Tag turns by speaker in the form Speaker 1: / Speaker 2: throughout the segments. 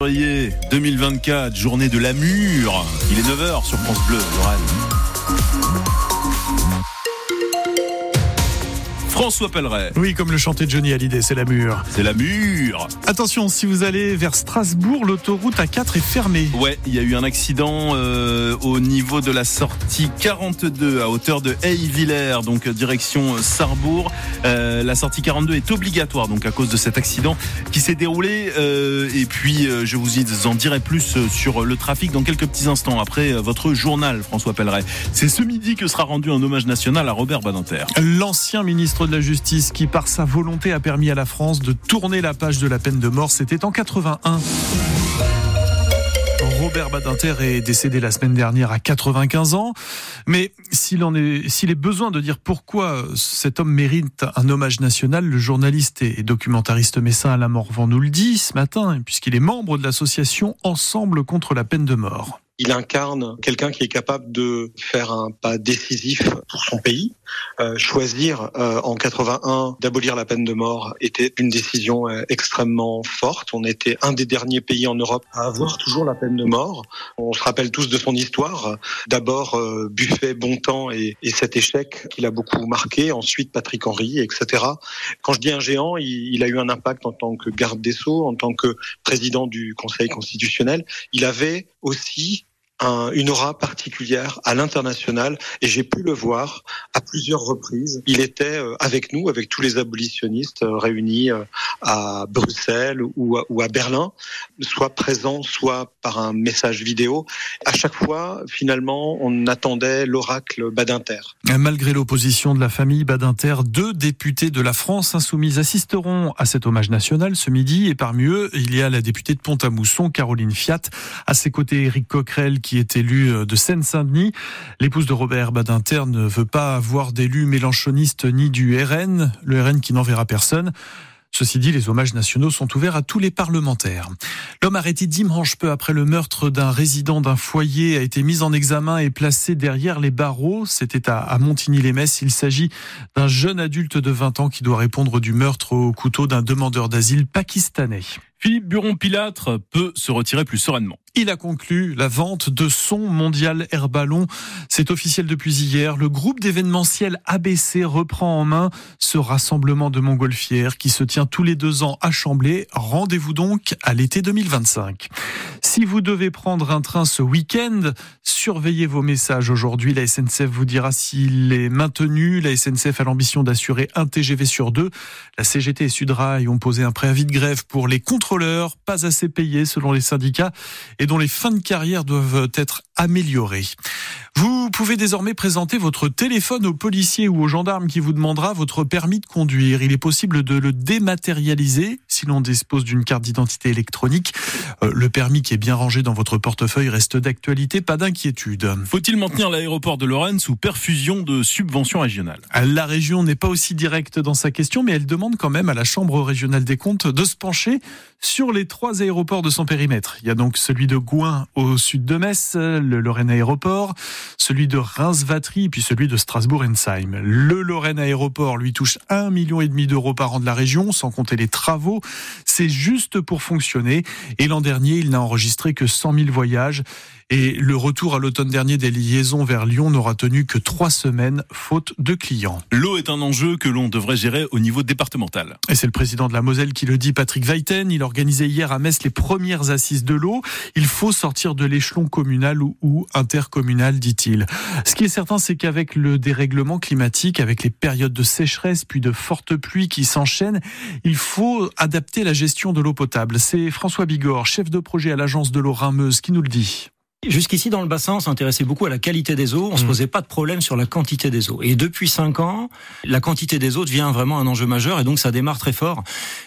Speaker 1: février 2024, journée de la mûre. Il est 9h sur France Bleu, Lorraine. François Pelleret.
Speaker 2: Oui, comme le chantait Johnny Hallyday, c'est la mûre.
Speaker 1: C'est la mûre.
Speaker 2: Attention, si vous allez vers Strasbourg, l'autoroute A4 est fermée.
Speaker 1: Ouais, il y a eu un accident euh, au niveau de la sortie 42 à hauteur de Hey-Villers, donc euh, direction euh, Sarrebourg. Euh, la sortie 42 est obligatoire, donc à cause de cet accident qui s'est déroulé. Euh, et puis, je vous en dirai plus sur le trafic dans quelques petits instants après votre journal, François Pelleret. C'est ce midi que sera rendu un hommage national à Robert Badinter.
Speaker 2: L'ancien ministre de la Justice qui, par sa volonté, a permis à la France de tourner la page de la peine de mort. C'était en 81. Robert Badinter est décédé la semaine dernière à 95 ans. Mais s'il en est, s'il est besoin de dire pourquoi cet homme mérite un hommage national, le journaliste et documentariste messin Alain Morvan nous le dit ce matin, puisqu'il est membre de l'association Ensemble contre la peine de mort.
Speaker 3: Il incarne quelqu'un qui est capable de faire un pas décisif pour son pays. Euh, choisir euh, en 81 d'abolir la peine de mort était une décision euh, extrêmement forte. On était un des derniers pays en Europe à avoir toujours la peine de mort. On se rappelle tous de son histoire. D'abord euh, Buffet, Bontemps et, et cet échec qu'il a beaucoup marqué. Ensuite Patrick Henry, etc. Quand je dis un géant, il, il a eu un impact en tant que garde des sceaux, en tant que président du Conseil constitutionnel. Il avait aussi un, une aura particulière à l'international et j'ai pu le voir à plusieurs reprises. Il était euh, avec nous, avec tous les abolitionnistes euh, réunis euh, à Bruxelles ou à, ou à Berlin, soit présent, soit par un message vidéo. À chaque fois, finalement, on attendait l'oracle Badinter.
Speaker 2: Malgré l'opposition de la famille Badinter, deux députés de la France insoumise assisteront à cet hommage national ce midi et parmi eux, il y a la députée de Pont-à-Mousson, Caroline Fiat. À ses côtés, Éric Coquerel, qui est élu de Seine-Saint-Denis. L'épouse de Robert Badinter ne veut pas avoir d'élu mélanchoniste ni du RN, le RN qui n'enverra personne. Ceci dit, les hommages nationaux sont ouverts à tous les parlementaires. L'homme arrêté dimanche peu après le meurtre d'un résident d'un foyer a été mis en examen et placé derrière les barreaux. C'était à Montigny-les-Messes. Il s'agit d'un jeune adulte de 20 ans qui doit répondre du meurtre au couteau d'un demandeur d'asile pakistanais.
Speaker 1: Philippe Buron-Pilâtre peut se retirer plus sereinement.
Speaker 2: Il a conclu la vente de son mondial Air Ballon. C'est officiel depuis hier. Le groupe d'événementiel ABC reprend en main ce rassemblement de montgolfières qui se tient tous les deux ans à Chamblay. Rendez-vous donc à l'été 2025. Si vous devez prendre un train ce week-end, surveillez vos messages. Aujourd'hui, la SNCF vous dira s'il est maintenu. La SNCF a l'ambition d'assurer un TGV sur deux. La CGT et Sudrail ont posé un préavis de grève pour les pas assez payés selon les syndicats et dont les fins de carrière doivent être améliorées. Vous pouvez désormais présenter votre téléphone au policier ou au gendarme qui vous demandera votre permis de conduire. Il est possible de le dématérialiser si l'on dispose d'une carte d'identité électronique. Euh, le permis qui est bien rangé dans votre portefeuille reste d'actualité, pas d'inquiétude.
Speaker 1: Faut-il maintenir l'aéroport de Lorraine sous perfusion de subventions régionales?
Speaker 2: La région n'est pas aussi directe dans sa question, mais elle demande quand même à la Chambre régionale des comptes de se pencher sur les trois aéroports de son périmètre. Il y a donc celui de Gouin au sud de Metz, le Lorraine Aéroport, celui de Reims-Vatry, puis celui de Strasbourg-Ensheim. Le Lorraine Aéroport lui touche un million et demi d'euros par an de la région, sans compter les travaux. C'est juste pour fonctionner. Et l'an dernier, il n'a enregistré que 100 000 voyages. Et le retour à l'automne dernier des liaisons vers Lyon n'aura tenu que trois semaines, faute de clients.
Speaker 1: L'eau est un enjeu que l'on devrait gérer au niveau départemental.
Speaker 2: Et c'est le président de la Moselle qui le dit, Patrick Weiten. Il organisait hier à Metz les premières assises de l'eau. Il faut sortir de l'échelon communal ou, ou intercommunal, dit-il. Ce qui est certain, c'est qu'avec le dérèglement climatique, avec les périodes de sécheresse puis de fortes pluies qui s'enchaînent, il faut adapter la gestion de l'eau potable. C'est François Bigorre, chef de projet à l'agence de l'eau Rameuse, qui nous le dit.
Speaker 4: Jusqu'ici, dans le bassin, on s'intéressait beaucoup à la qualité des eaux. On se posait pas de problème sur la quantité des eaux. Et depuis cinq ans, la quantité des eaux devient vraiment un enjeu majeur. Et donc, ça démarre très fort.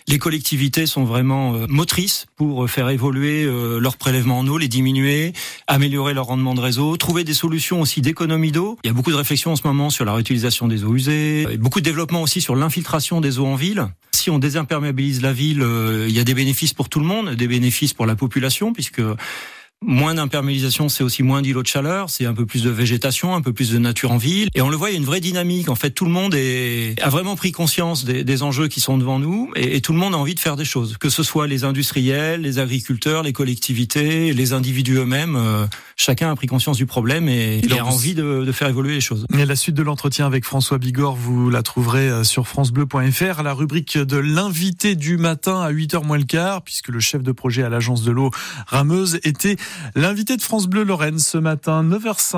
Speaker 4: Les collectivités sont vraiment euh, motrices pour faire évoluer euh, leur prélèvement en eau, les diminuer, améliorer leur rendement de réseau, trouver des solutions aussi d'économie d'eau. Il y a beaucoup de réflexions en ce moment sur la réutilisation des eaux usées, et beaucoup de développement aussi sur l'infiltration des eaux en ville. Si on désimperméabilise la ville, euh, il y a des bénéfices pour tout le monde, des bénéfices pour la population, puisque Moins d'imperméabilisation, c'est aussi moins d'îlots de chaleur, c'est un peu plus de végétation, un peu plus de nature en ville. Et on le voit, il y a une vraie dynamique. En fait, tout le monde est, a vraiment pris conscience des, enjeux qui sont devant nous et, et, tout le monde a envie de faire des choses. Que ce soit les industriels, les agriculteurs, les collectivités, les individus eux-mêmes, euh, chacun a pris conscience du problème et il a envie de, de, faire évoluer les choses.
Speaker 2: Et la suite de l'entretien avec François Bigorre, vous la trouverez euh, sur francebleu.fr, la rubrique de l'invité du matin à 8h moins le quart, puisque le chef de projet à l'agence de l'eau rameuse était l'invité de France Bleu Lorraine ce matin, 9h05.